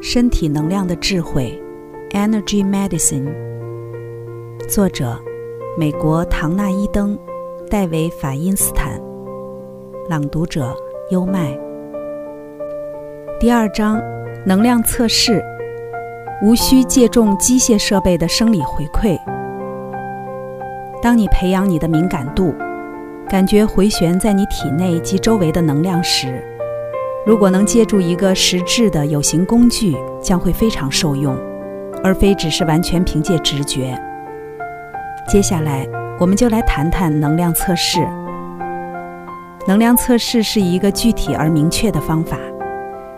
身体能量的智慧，Energy Medicine。作者：美国唐纳伊登、戴维法因斯坦。朗读者：优麦。第二章：能量测试，无需借重机械设备的生理回馈。当你培养你的敏感度，感觉回旋在你体内及周围的能量时。如果能借助一个实质的有形工具，将会非常受用，而非只是完全凭借直觉。接下来，我们就来谈谈能量测试。能量测试是一个具体而明确的方法，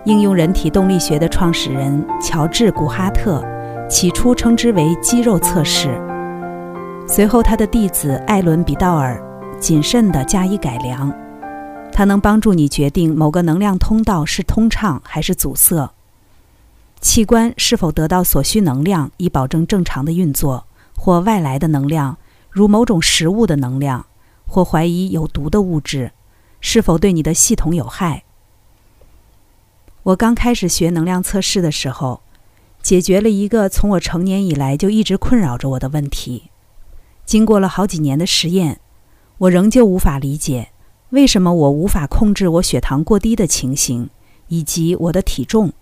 应用人体动力学的创始人乔治·古哈特起初称之为肌肉测试，随后他的弟子艾伦·比道尔谨慎地加以改良。它能帮助你决定某个能量通道是通畅还是阻塞，器官是否得到所需能量以保证正常的运作，或外来的能量，如某种食物的能量，或怀疑有毒的物质，是否对你的系统有害。我刚开始学能量测试的时候，解决了一个从我成年以来就一直困扰着我的问题。经过了好几年的实验，我仍旧无法理解。为什么我无法控制我血糖过低的情形，以及我的体重？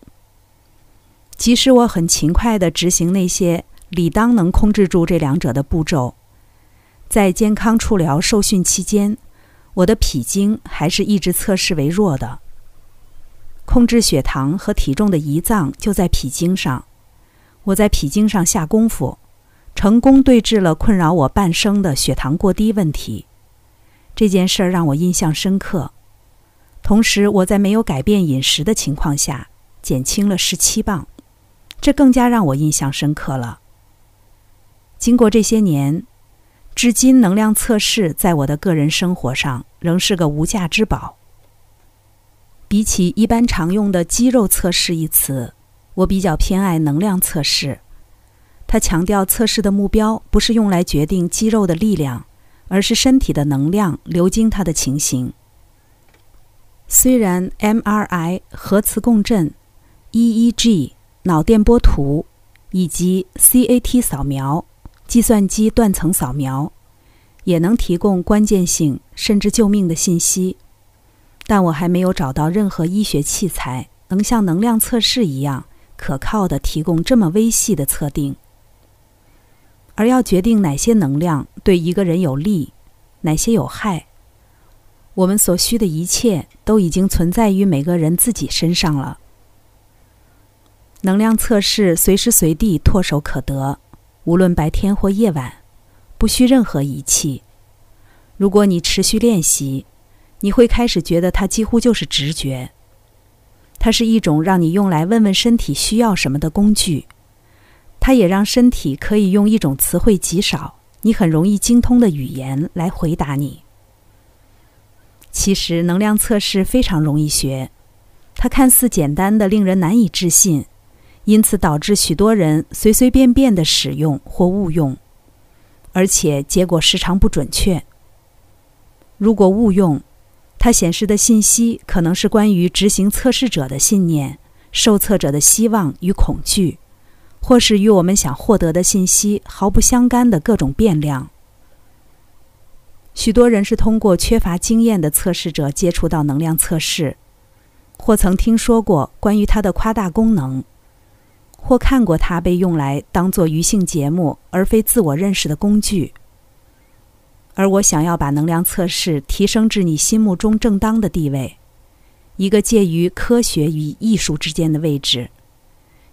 即使我很勤快地执行那些理当能控制住这两者的步骤，在健康处疗受训期间，我的脾经还是一直测试为弱的。控制血糖和体重的胰脏就在脾经上，我在脾经上下功夫，成功对治了困扰我半生的血糖过低问题。这件事儿让我印象深刻，同时我在没有改变饮食的情况下减轻了十七磅，这更加让我印象深刻了。经过这些年，至今能量测试在我的个人生活上仍是个无价之宝。比起一般常用的“肌肉测试”一词，我比较偏爱能量测试。它强调测试的目标不是用来决定肌肉的力量。而是身体的能量流经它的情形。虽然 MRI 核磁共振、EEG 脑电波图以及 CAT 扫描、计算机断层扫描也能提供关键性甚至救命的信息，但我还没有找到任何医学器材能像能量测试一样可靠的提供这么微细的测定。而要决定哪些能量对一个人有利，哪些有害，我们所需的一切都已经存在于每个人自己身上了。能量测试随时随地唾手可得，无论白天或夜晚，不需任何仪器。如果你持续练习，你会开始觉得它几乎就是直觉。它是一种让你用来问问身体需要什么的工具。它也让身体可以用一种词汇极少、你很容易精通的语言来回答你。其实能量测试非常容易学，它看似简单的令人难以置信，因此导致许多人随随便便的使用或误用，而且结果时常不准确。如果误用，它显示的信息可能是关于执行测试者的信念、受测者的希望与恐惧。或是与我们想获得的信息毫不相干的各种变量。许多人是通过缺乏经验的测试者接触到能量测试，或曾听说过关于它的夸大功能，或看过它被用来当做娱性节目而非自我认识的工具。而我想要把能量测试提升至你心目中正当的地位，一个介于科学与艺术之间的位置。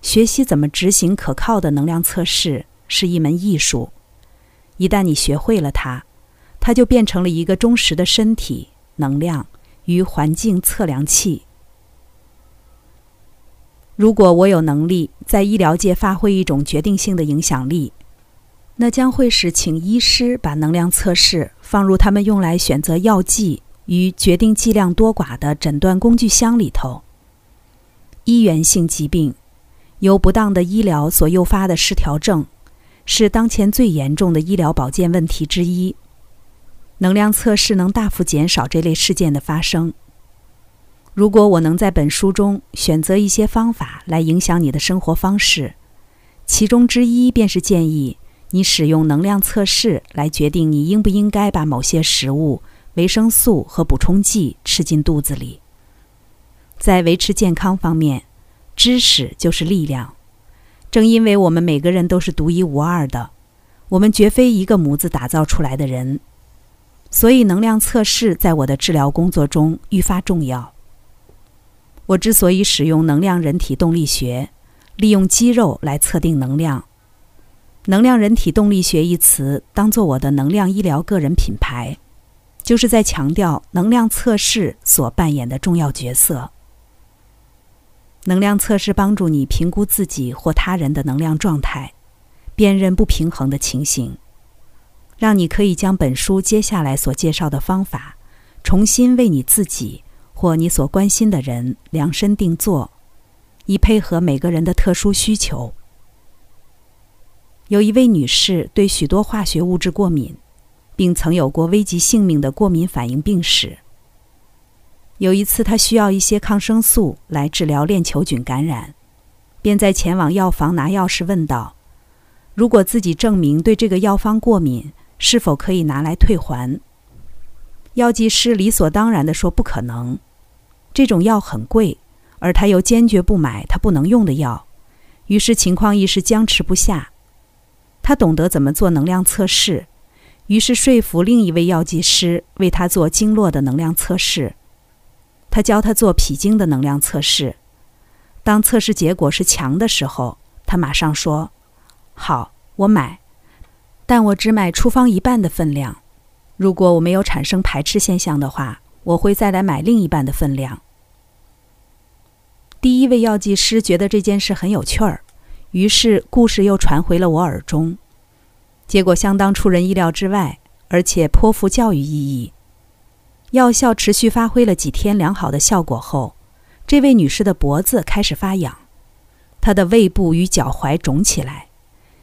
学习怎么执行可靠的能量测试是一门艺术。一旦你学会了它，它就变成了一个忠实的身体能量与环境测量器。如果我有能力在医疗界发挥一种决定性的影响力，那将会是请医师把能量测试放入他们用来选择药剂与决定剂量多寡的诊断工具箱里头。医源性疾病。由不当的医疗所诱发的失调症，是当前最严重的医疗保健问题之一。能量测试能大幅减少这类事件的发生。如果我能在本书中选择一些方法来影响你的生活方式，其中之一便是建议你使用能量测试来决定你应不应该把某些食物、维生素和补充剂吃进肚子里。在维持健康方面，知识就是力量。正因为我们每个人都是独一无二的，我们绝非一个模子打造出来的人，所以能量测试在我的治疗工作中愈发重要。我之所以使用能量人体动力学，利用肌肉来测定能量，“能量人体动力学”一词当做我的能量医疗个人品牌，就是在强调能量测试所扮演的重要角色。能量测试帮助你评估自己或他人的能量状态，辨认不平衡的情形，让你可以将本书接下来所介绍的方法，重新为你自己或你所关心的人量身定做，以配合每个人的特殊需求。有一位女士对许多化学物质过敏，并曾有过危及性命的过敏反应病史。有一次，他需要一些抗生素来治疗链球菌感染，便在前往药房拿药时问道：“如果自己证明对这个药方过敏，是否可以拿来退还？”药剂师理所当然地说：“不可能，这种药很贵，而他又坚决不买他不能用的药。”于是情况一时僵持不下。他懂得怎么做能量测试，于是说服另一位药剂师为他做经络的能量测试。他教他做脾经的能量测试，当测试结果是强的时候，他马上说：“好，我买，但我只买处方一半的分量。如果我没有产生排斥现象的话，我会再来买另一半的分量。”第一位药剂师觉得这件事很有趣儿，于是故事又传回了我耳中，结果相当出人意料之外，而且颇富教育意义。药效持续发挥了几天良好的效果后，这位女士的脖子开始发痒，她的胃部与脚踝肿起来，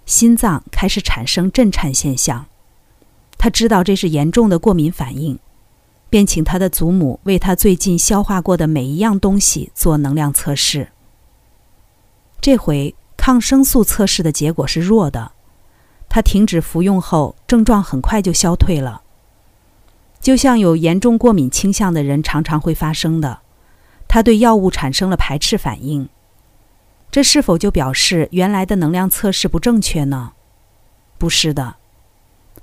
心脏开始产生震颤现象。她知道这是严重的过敏反应，便请她的祖母为她最近消化过的每一样东西做能量测试。这回抗生素测试的结果是弱的，她停止服用后，症状很快就消退了。就像有严重过敏倾向的人常常会发生的，他对药物产生了排斥反应。这是否就表示原来的能量测试不正确呢？不是的，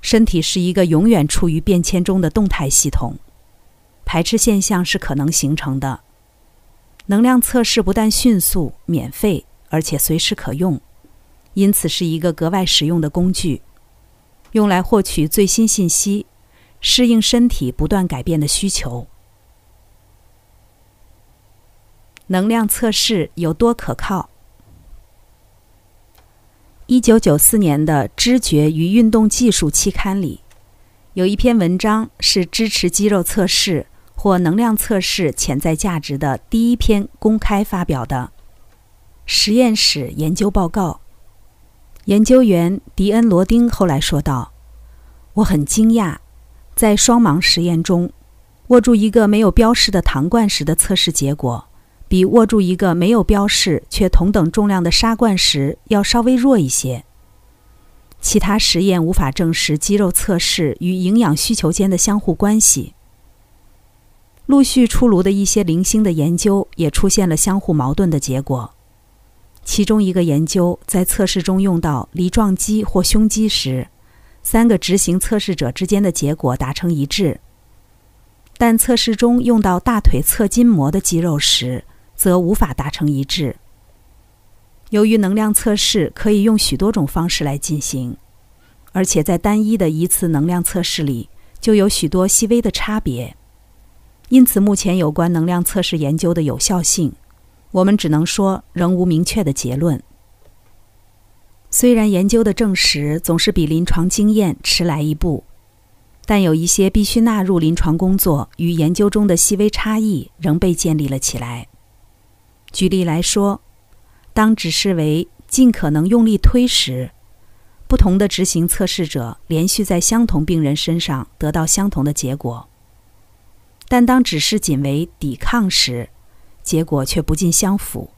身体是一个永远处于变迁中的动态系统，排斥现象是可能形成的。能量测试不但迅速、免费，而且随时可用，因此是一个格外实用的工具，用来获取最新信息。适应身体不断改变的需求。能量测试有多可靠？一九九四年的《知觉与运动技术》期刊里，有一篇文章是支持肌肉测试或能量测试潜在价值的第一篇公开发表的实验室研究报告。研究员迪恩·罗丁后来说道：“我很惊讶。”在双盲实验中，握住一个没有标示的糖罐时的测试结果，比握住一个没有标示却同等重量的沙罐时要稍微弱一些。其他实验无法证实肌肉测试与营养需求间的相互关系。陆续出炉的一些零星的研究也出现了相互矛盾的结果。其中一个研究在测试中用到梨状肌或胸肌时。三个执行测试者之间的结果达成一致，但测试中用到大腿侧筋膜的肌肉时，则无法达成一致。由于能量测试可以用许多种方式来进行，而且在单一的一次能量测试里就有许多细微的差别，因此目前有关能量测试研究的有效性，我们只能说仍无明确的结论。虽然研究的证实总是比临床经验迟来一步，但有一些必须纳入临床工作与研究中的细微差异仍被建立了起来。举例来说，当指示为尽可能用力推时，不同的执行测试者连续在相同病人身上得到相同的结果；但当指示仅为抵抗时，结果却不尽相符。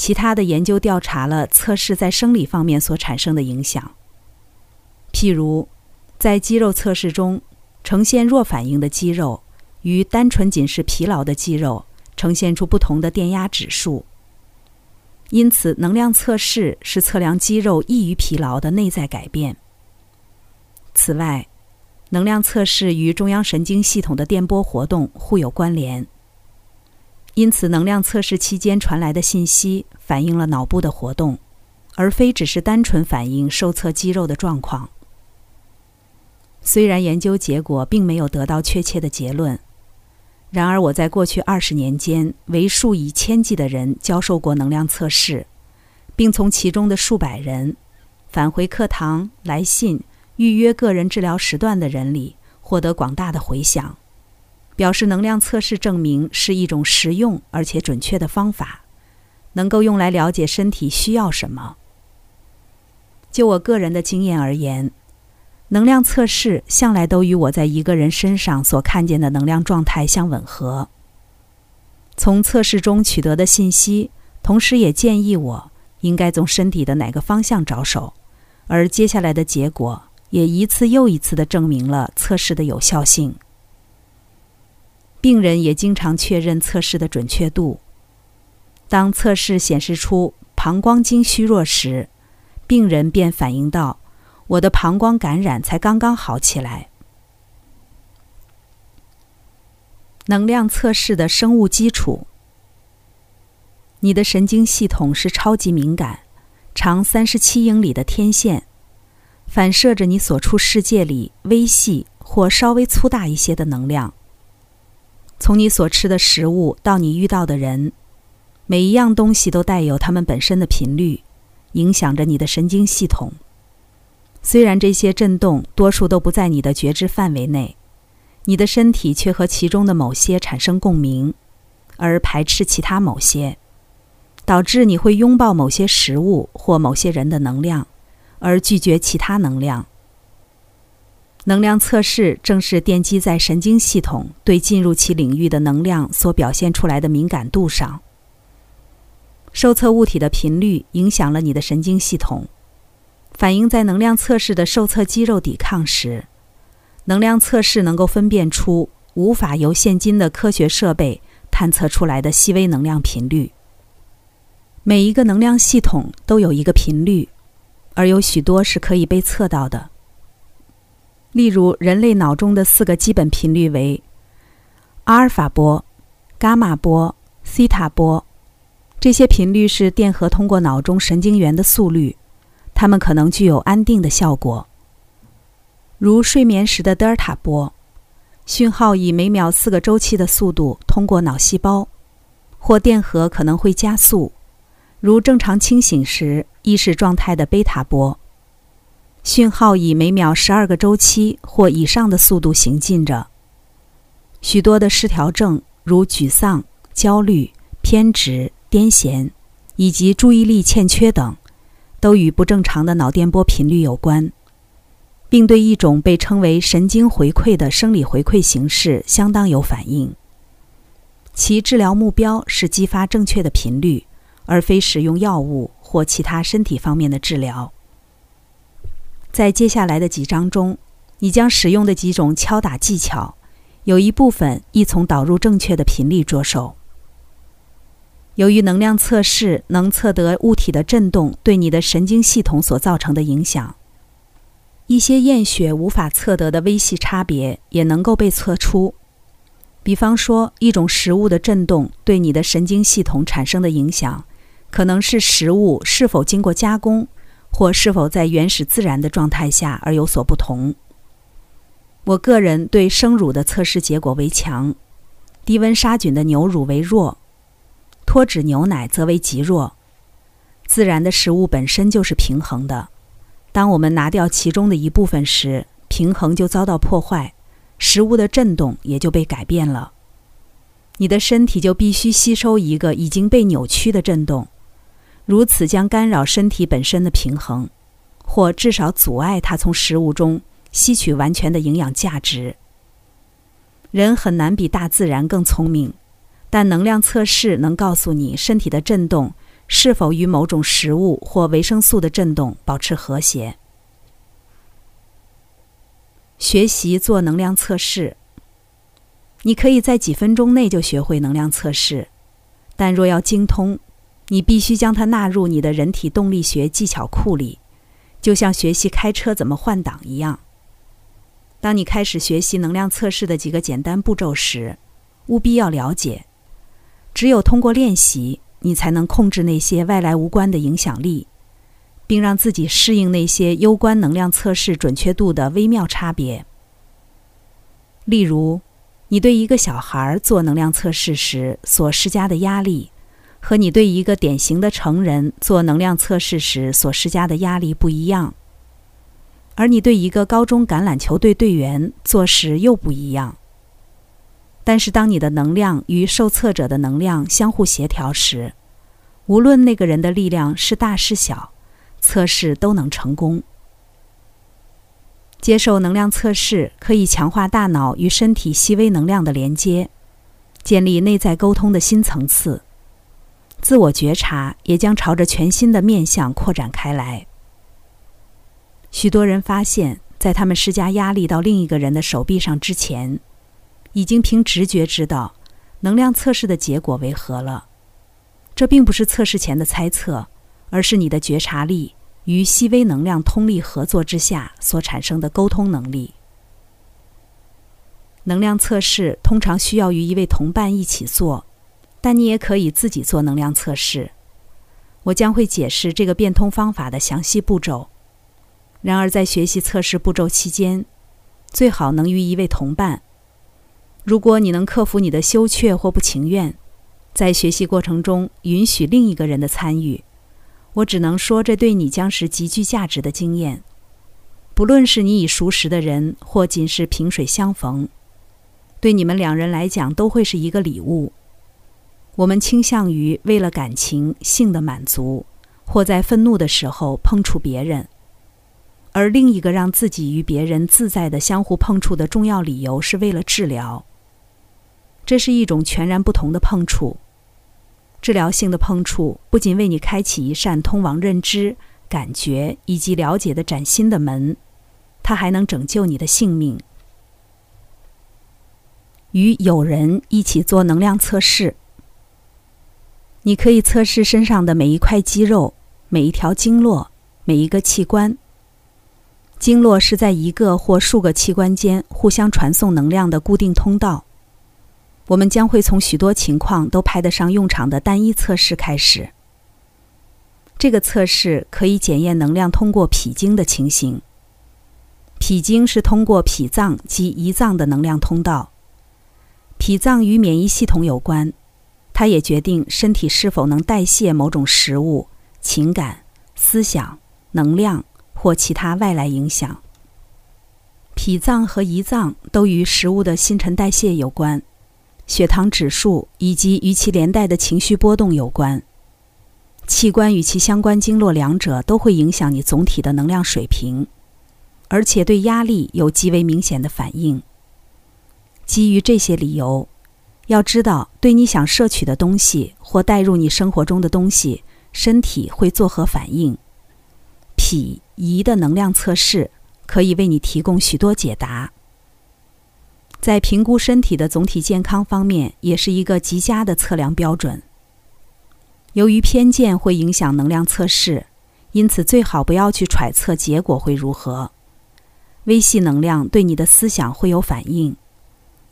其他的研究调查了测试在生理方面所产生的影响，譬如，在肌肉测试中，呈现弱反应的肌肉与单纯仅是疲劳的肌肉呈现出不同的电压指数。因此，能量测试是测量肌肉易于疲劳的内在改变。此外，能量测试与中央神经系统的电波活动互有关联，因此能量测试期间传来的信息反映了脑部的活动，而非只是单纯反映受测肌肉的状况。虽然研究结果并没有得到确切的结论，然而我在过去二十年间为数以千计的人教授过能量测试，并从其中的数百人返回课堂来信。预约个人治疗时段的人里获得广大的回响，表示能量测试证明是一种实用而且准确的方法，能够用来了解身体需要什么。就我个人的经验而言，能量测试向来都与我在一个人身上所看见的能量状态相吻合。从测试中取得的信息，同时也建议我应该从身体的哪个方向着手，而接下来的结果。也一次又一次地证明了测试的有效性。病人也经常确认测试的准确度。当测试显示出膀胱经虚弱时，病人便反映到：“我的膀胱感染才刚刚好起来。”能量测试的生物基础：你的神经系统是超级敏感，长三十七英里的天线。反射着你所处世界里微细或稍微粗大一些的能量。从你所吃的食物到你遇到的人，每一样东西都带有它们本身的频率，影响着你的神经系统。虽然这些震动多数都不在你的觉知范围内，你的身体却和其中的某些产生共鸣，而排斥其他某些，导致你会拥抱某些食物或某些人的能量。而拒绝其他能量。能量测试正是奠基在神经系统对进入其领域的能量所表现出来的敏感度上。受测物体的频率影响了你的神经系统，反映在能量测试的受测肌肉抵抗时，能量测试能够分辨出无法由现今的科学设备探测出来的细微能量频率。每一个能量系统都有一个频率。而有许多是可以被测到的。例如，人类脑中的四个基本频率为阿尔法波、伽马波、西塔波。这些频率是电荷通过脑中神经元的速率，它们可能具有安定的效果。如睡眠时的德尔塔波，讯号以每秒四个周期的速度通过脑细胞，或电荷可能会加速。如正常清醒时意识状态的贝塔波，讯号以每秒十二个周期或以上的速度行进着。许多的失调症，如沮丧、焦虑、偏执、癫痫，以及注意力欠缺等，都与不正常的脑电波频率有关，并对一种被称为神经回馈的生理回馈形式相当有反应。其治疗目标是激发正确的频率。而非使用药物或其他身体方面的治疗。在接下来的几章中，你将使用的几种敲打技巧，有一部分亦从导入正确的频率着手。由于能量测试能测得物体的振动对你的神经系统所造成的影响，一些验血无法测得的微细差别也能够被测出。比方说，一种食物的振动对你的神经系统产生的影响。可能是食物是否经过加工，或是否在原始自然的状态下而有所不同。我个人对生乳的测试结果为强，低温杀菌的牛乳为弱，脱脂牛奶则为极弱。自然的食物本身就是平衡的，当我们拿掉其中的一部分时，平衡就遭到破坏，食物的振动也就被改变了。你的身体就必须吸收一个已经被扭曲的振动。如此将干扰身体本身的平衡，或至少阻碍它从食物中吸取完全的营养价值。人很难比大自然更聪明，但能量测试能告诉你身体的振动是否与某种食物或维生素的振动保持和谐。学习做能量测试，你可以在几分钟内就学会能量测试，但若要精通，你必须将它纳入你的人体动力学技巧库里，就像学习开车怎么换挡一样。当你开始学习能量测试的几个简单步骤时，务必要了解，只有通过练习，你才能控制那些外来无关的影响力，并让自己适应那些攸关能量测试准确度的微妙差别。例如，你对一个小孩做能量测试时所施加的压力，和你对一个典型的成人做能量测试时所施加的压力不一样。而你对一个高中橄榄球队队员做时又不一样。但是，当你的能量与受测者的能量相互协调时，无论那个人的力量是大是小，测试都能成功。接受能量测试可以强化大脑与身体细微能量的连接，建立内在沟通的新层次。自我觉察也将朝着全新的面向扩展开来。许多人发现，在他们施加压力到另一个人的手臂上之前，已经凭直觉知道能量测试的结果为何了。这并不是测试前的猜测，而是你的觉察力与细微能量通力合作之下所产生的沟通能力。能量测试通常需要与一位同伴一起做，但你也可以自己做能量测试。我将会解释这个变通方法的详细步骤。然而，在学习测试步骤期间，最好能与一位同伴。如果你能克服你的羞怯或不情愿，在学习过程中允许另一个人的参与，我只能说这对你将是极具价值的经验。不论是你已熟识的人，或仅是萍水相逢，对你们两人来讲都会是一个礼物。我们倾向于为了感情、性的满足，或在愤怒的时候碰触别人。而另一个让自己与别人自在的相互碰触的重要理由是为了治疗。这是一种全然不同的碰触。治疗性的碰触不仅为你开启一扇通往认知、感觉以及了解的崭新的门，它还能拯救你的性命。与友人一起做能量测试，你可以测试身上的每一块肌肉、每一条经络、每一个器官。经络是在一个或数个器官间互相传送能量的固定通道。我们将会从许多情况都派得上用场的单一测试开始。这个测试可以检验能量通过脾经的情形。脾经是通过脾脏及胰脏的能量通道。脾脏与免疫系统有关，它也决定身体是否能代谢某种食物、情感、思想、能量。或其他外来影响，脾脏和胰脏都与食物的新陈代谢有关，血糖指数以及与其连带的情绪波动有关。器官与其相关经络两者都会影响你总体的能量水平，而且对压力有极为明显的反应。基于这些理由，要知道对你想摄取的东西或带入你生活中的东西，身体会作何反应。脾胰的能量测试可以为你提供许多解答，在评估身体的总体健康方面，也是一个极佳的测量标准。由于偏见会影响能量测试，因此最好不要去揣测结果会如何。微细能量对你的思想会有反应，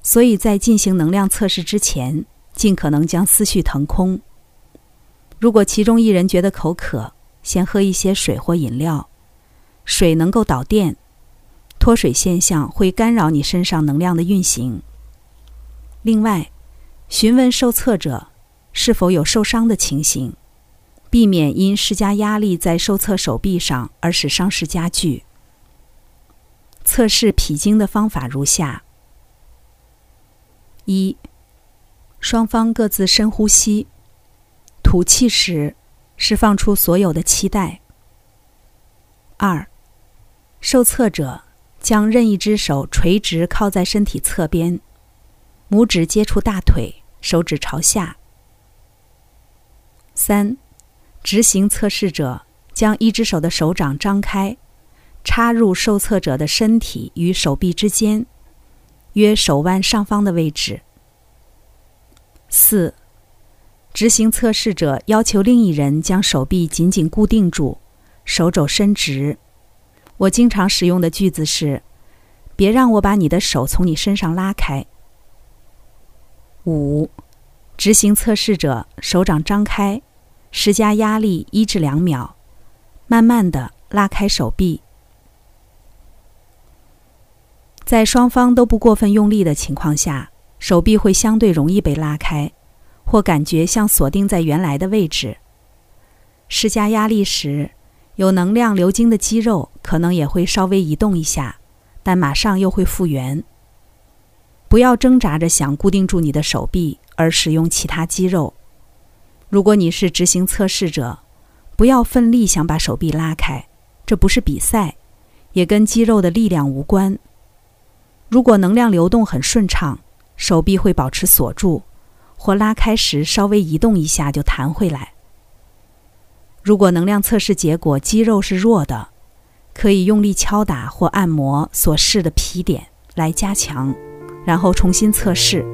所以在进行能量测试之前，尽可能将思绪腾空。如果其中一人觉得口渴，先喝一些水或饮料，水能够导电，脱水现象会干扰你身上能量的运行。另外，询问受测者是否有受伤的情形，避免因施加压力在受测手臂上而使伤势加剧。测试脾经的方法如下：一，双方各自深呼吸，吐气时。释放出所有的期待。二，受测者将任意一只手垂直靠在身体侧边，拇指接触大腿，手指朝下。三，执行测试者将一只手的手掌张开，插入受测者的身体与手臂之间，约手腕上方的位置。四，执行测试者要求另一人将手臂紧紧固定住，手肘伸直。我经常使用的句子是：“别让我把你的手从你身上拉开。”五，执行测试者手掌张开，施加压力一至两秒，慢慢的拉开手臂。在双方都不过分用力的情况下。手臂会相对容易被拉开，或感觉像锁定在原来的位置。施加压力时，有能量流经的肌肉可能也会稍微移动一下，但马上又会复原。不要挣扎着想固定住你的手臂，而使用其他肌肉。如果你是执行测试者，不要奋力想把手臂拉开，这不是比赛，也跟肌肉的力量无关。如果能量流动很顺畅，手臂会保持锁住，或拉开时稍微移动一下就弹回来。如果能量测试结果肌肉是弱的，可以用力敲打或按摩所示的皮点来加强，然后重新测试。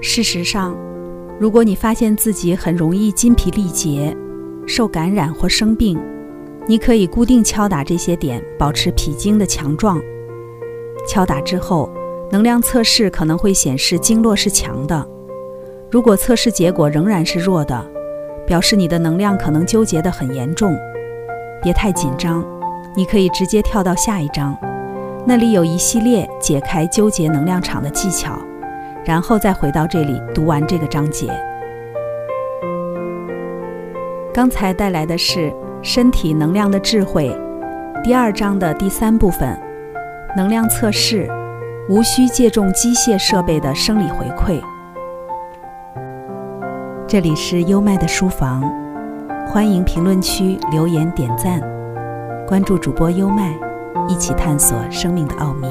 事实上，如果你发现自己很容易筋疲力竭、受感染或生病，你可以固定敲打这些点，保持脾经的强壮。敲打之后。能量测试可能会显示经络是强的，如果测试结果仍然是弱的，表示你的能量可能纠结得很严重。别太紧张，你可以直接跳到下一章，那里有一系列解开纠结能量场的技巧，然后再回到这里读完这个章节。刚才带来的是身体能量的智慧，第二章的第三部分，能量测试。无需借重机械设备的生理回馈。这里是优麦的书房，欢迎评论区留言点赞，关注主播优麦，一起探索生命的奥秘。